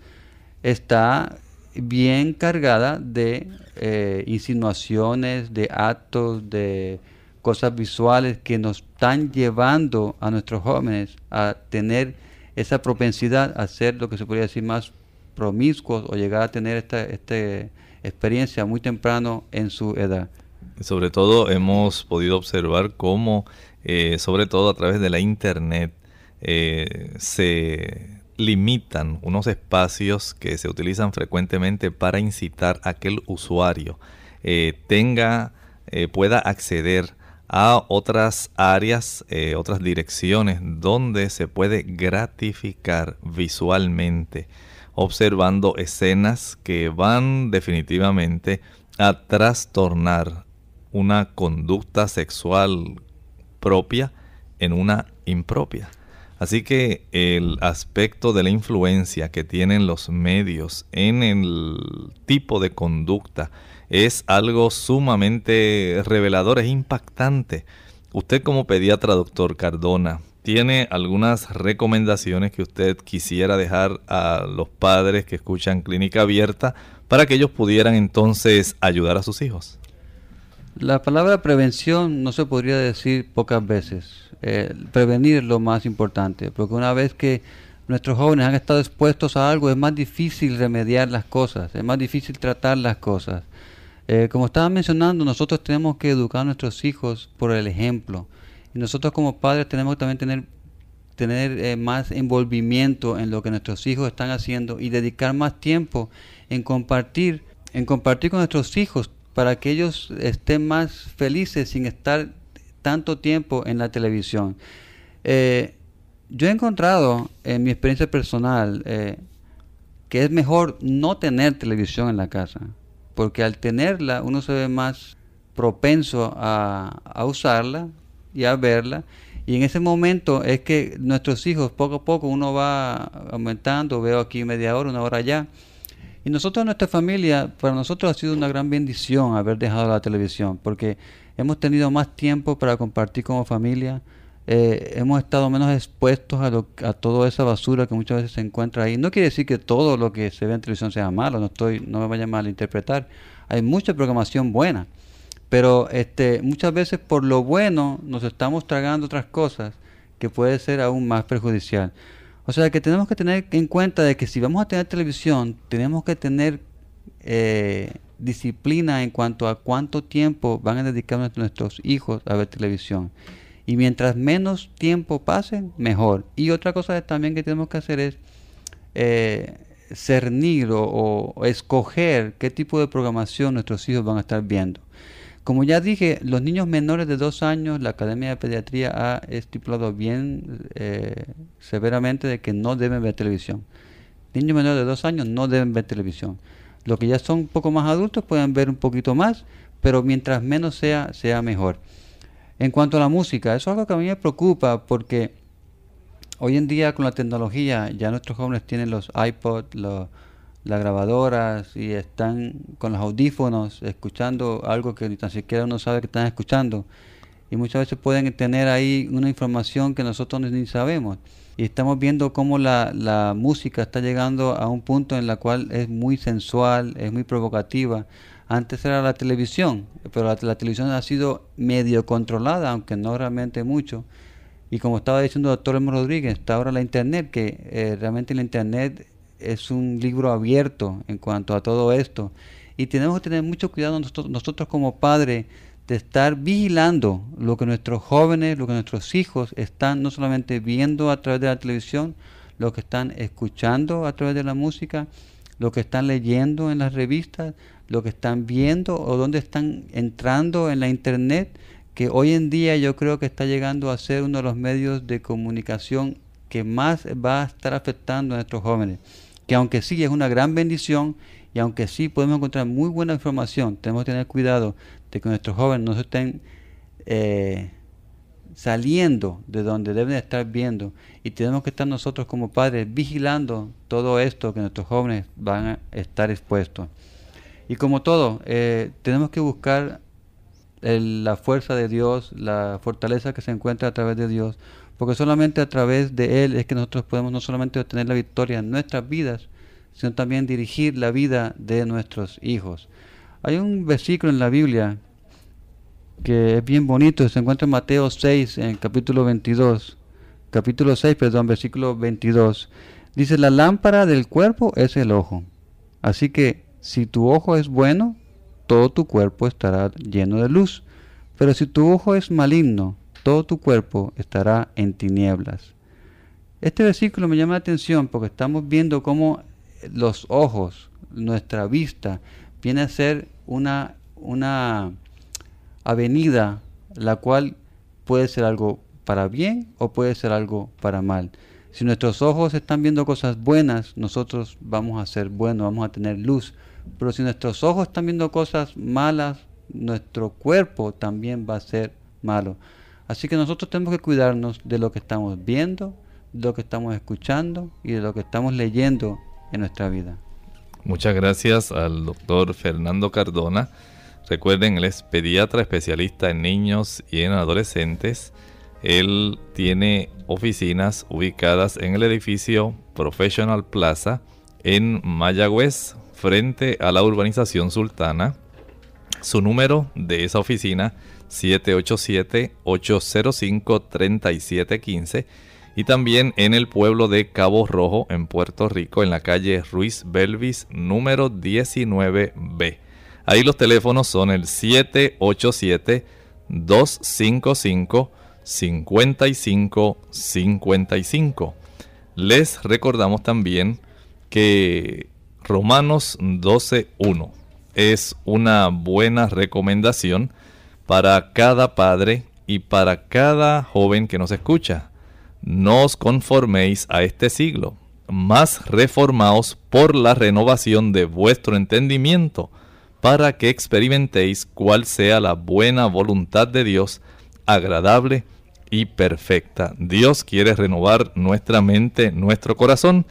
está bien cargada de eh, insinuaciones, de actos, de cosas visuales que nos están llevando a nuestros jóvenes a tener esa propensidad a ser lo que se podría decir más promiscuos o llegar a tener esta, esta experiencia muy temprano en su edad. Sobre todo hemos podido observar cómo, eh, sobre todo a través de la internet, eh, se limitan unos espacios que se utilizan frecuentemente para incitar a que el usuario eh, tenga, pueda acceder a otras áreas, otras direcciones donde se puede gratificar visualmente observando escenas que van definitivamente a trastornar una conducta sexual propia en una impropia. Así que el aspecto de la influencia que tienen los medios en el tipo de conducta es algo sumamente revelador, es impactante. Usted como pediatra, doctor Cardona, ¿Tiene algunas recomendaciones que usted quisiera dejar a los padres que escuchan Clínica Abierta para que ellos pudieran entonces ayudar a sus hijos? La palabra prevención no se podría decir pocas veces. Eh, prevenir es lo más importante, porque una vez que nuestros jóvenes han estado expuestos a algo, es más difícil remediar las cosas, es más difícil tratar las cosas. Eh, como estaba mencionando, nosotros tenemos que educar a nuestros hijos por el ejemplo. Y nosotros como padres tenemos que también tener, tener eh, más envolvimiento en lo que nuestros hijos están haciendo y dedicar más tiempo en compartir, en compartir con nuestros hijos para que ellos estén más felices sin estar tanto tiempo en la televisión. Eh, yo he encontrado en mi experiencia personal eh, que es mejor no tener televisión en la casa, porque al tenerla uno se ve más propenso a, a usarla y a verla. Y en ese momento es que nuestros hijos, poco a poco, uno va aumentando, veo aquí media hora, una hora allá. Y nosotros, nuestra familia, para nosotros ha sido una gran bendición haber dejado la televisión, porque hemos tenido más tiempo para compartir como familia, eh, hemos estado menos expuestos a, lo, a toda esa basura que muchas veces se encuentra ahí. No quiere decir que todo lo que se ve en televisión sea malo, no, estoy, no me vaya a interpretar. Hay mucha programación buena pero este, muchas veces por lo bueno nos estamos tragando otras cosas que puede ser aún más perjudicial. O sea que tenemos que tener en cuenta de que si vamos a tener televisión, tenemos que tener eh, disciplina en cuanto a cuánto tiempo van a dedicar nuestros hijos a ver televisión. Y mientras menos tiempo pasen, mejor. Y otra cosa también que tenemos que hacer es eh, cernir o escoger qué tipo de programación nuestros hijos van a estar viendo. Como ya dije, los niños menores de dos años, la Academia de Pediatría ha estipulado bien eh, severamente de que no deben ver televisión. Niños menores de dos años no deben ver televisión. Los que ya son un poco más adultos pueden ver un poquito más, pero mientras menos sea, sea mejor. En cuanto a la música, eso es algo que a mí me preocupa porque hoy en día con la tecnología ya nuestros jóvenes tienen los iPods, los las grabadoras y están con los audífonos escuchando algo que ni tan siquiera uno sabe que están escuchando. Y muchas veces pueden tener ahí una información que nosotros ni sabemos. Y estamos viendo cómo la, la música está llegando a un punto en la cual es muy sensual, es muy provocativa. Antes era la televisión, pero la, televisión ha sido medio controlada, aunque no realmente mucho. Y como estaba diciendo el doctor Emo Rodríguez, está ahora la Internet, que eh, realmente la Internet es un libro abierto en cuanto a todo esto. Y tenemos que tener mucho cuidado nosotros, nosotros como padres de estar vigilando lo que nuestros jóvenes, lo que nuestros hijos están no solamente viendo a través de la televisión, lo que están escuchando a través de la música, lo que están leyendo en las revistas, lo que están viendo o dónde están entrando en la internet, que hoy en día yo creo que está llegando a ser uno de los medios de comunicación que más va a estar afectando a nuestros jóvenes que aunque sí es una gran bendición Y aunque sí podemos encontrar muy buena información, tenemos que tener cuidado de que nuestros jóvenes no se estén eh, saliendo de donde deben estar viendo. Y tenemos que estar nosotros como padres vigilando todo esto que nuestros jóvenes van a estar expuestos. Y como todo, eh, tenemos que buscar la fuerza de Dios, la fortaleza que se encuentra a través de Dios, porque solamente a través de Él es que nosotros podemos no solamente obtener la victoria en nuestras vidas, sino también dirigir la vida de nuestros hijos. Hay un versículo en la Biblia que es bien bonito, se encuentra en Mateo 6, en capítulo 22, capítulo 6, perdón, versículo 22. Dice, la lámpara del cuerpo es el ojo. Así que si tu ojo es bueno, todo tu cuerpo estará lleno de luz. Pero si tu ojo es maligno, todo tu cuerpo estará en tinieblas. Este versículo me llama la atención porque estamos viendo cómo los ojos, nuestra vista, viene a ser una, una avenida la cual puede ser algo para bien o puede ser algo para mal. Si nuestros ojos están viendo cosas buenas, nosotros vamos a ser buenos, vamos a tener luz. Pero si nuestros ojos están viendo cosas malas, nuestro cuerpo también va a ser malo. Así que nosotros tenemos que cuidarnos de lo que estamos viendo, de lo que estamos escuchando y de lo que estamos leyendo en nuestra vida. Muchas gracias al doctor Fernando Cardona. Recuerden, él es pediatra especialista en niños y en adolescentes. Él tiene oficinas ubicadas en el edificio Professional Plaza en Mayagüez, frente a la urbanización sultana. Su número de esa oficina 787-805-3715 y también en el pueblo de Cabo Rojo en Puerto Rico en la calle Ruiz Belvis número 19B. Ahí los teléfonos son el 787 255 5555. Les recordamos también que Romanos 12.1 es una buena recomendación para cada padre y para cada joven que nos escucha. No os conforméis a este siglo, mas reformaos por la renovación de vuestro entendimiento, para que experimentéis cuál sea la buena voluntad de Dios, agradable y perfecta. Dios quiere renovar nuestra mente, nuestro corazón,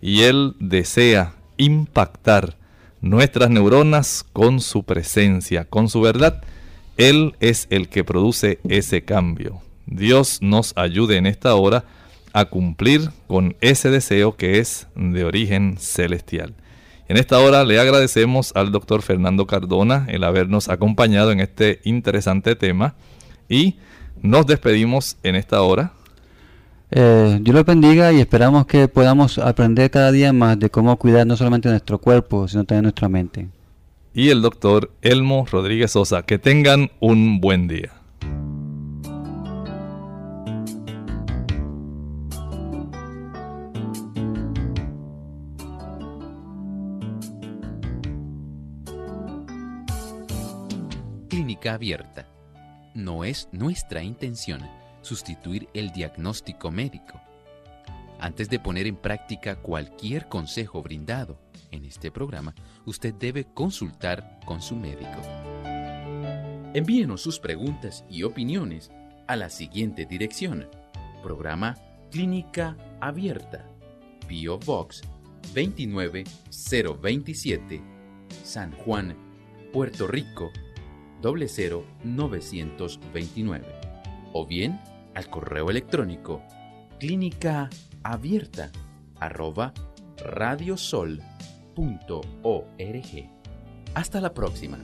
y Él desea impactar nuestras neuronas con su presencia, con su verdad. Él es el que produce ese cambio. Dios nos ayude en esta hora a cumplir con ese deseo que es de origen celestial. En esta hora le agradecemos al doctor Fernando Cardona el habernos acompañado en este interesante tema y nos despedimos en esta hora eh, Dios lo bendiga y esperamos que podamos aprender cada día más de cómo cuidar no solamente nuestro cuerpo, sino también nuestra mente. Y el doctor Elmo Rodríguez Sosa. Que tengan un buen día. Clínica abierta. No es nuestra intención sustituir el diagnóstico médico. Antes de poner en práctica cualquier consejo brindado en este programa, usted debe consultar con su médico. Envíenos sus preguntas y opiniones a la siguiente dirección. Programa Clínica Abierta. Bio Box 29027 San Juan, Puerto Rico 00929. O bien al correo electrónico clínica abierta arroba radiosol.org. Hasta la próxima.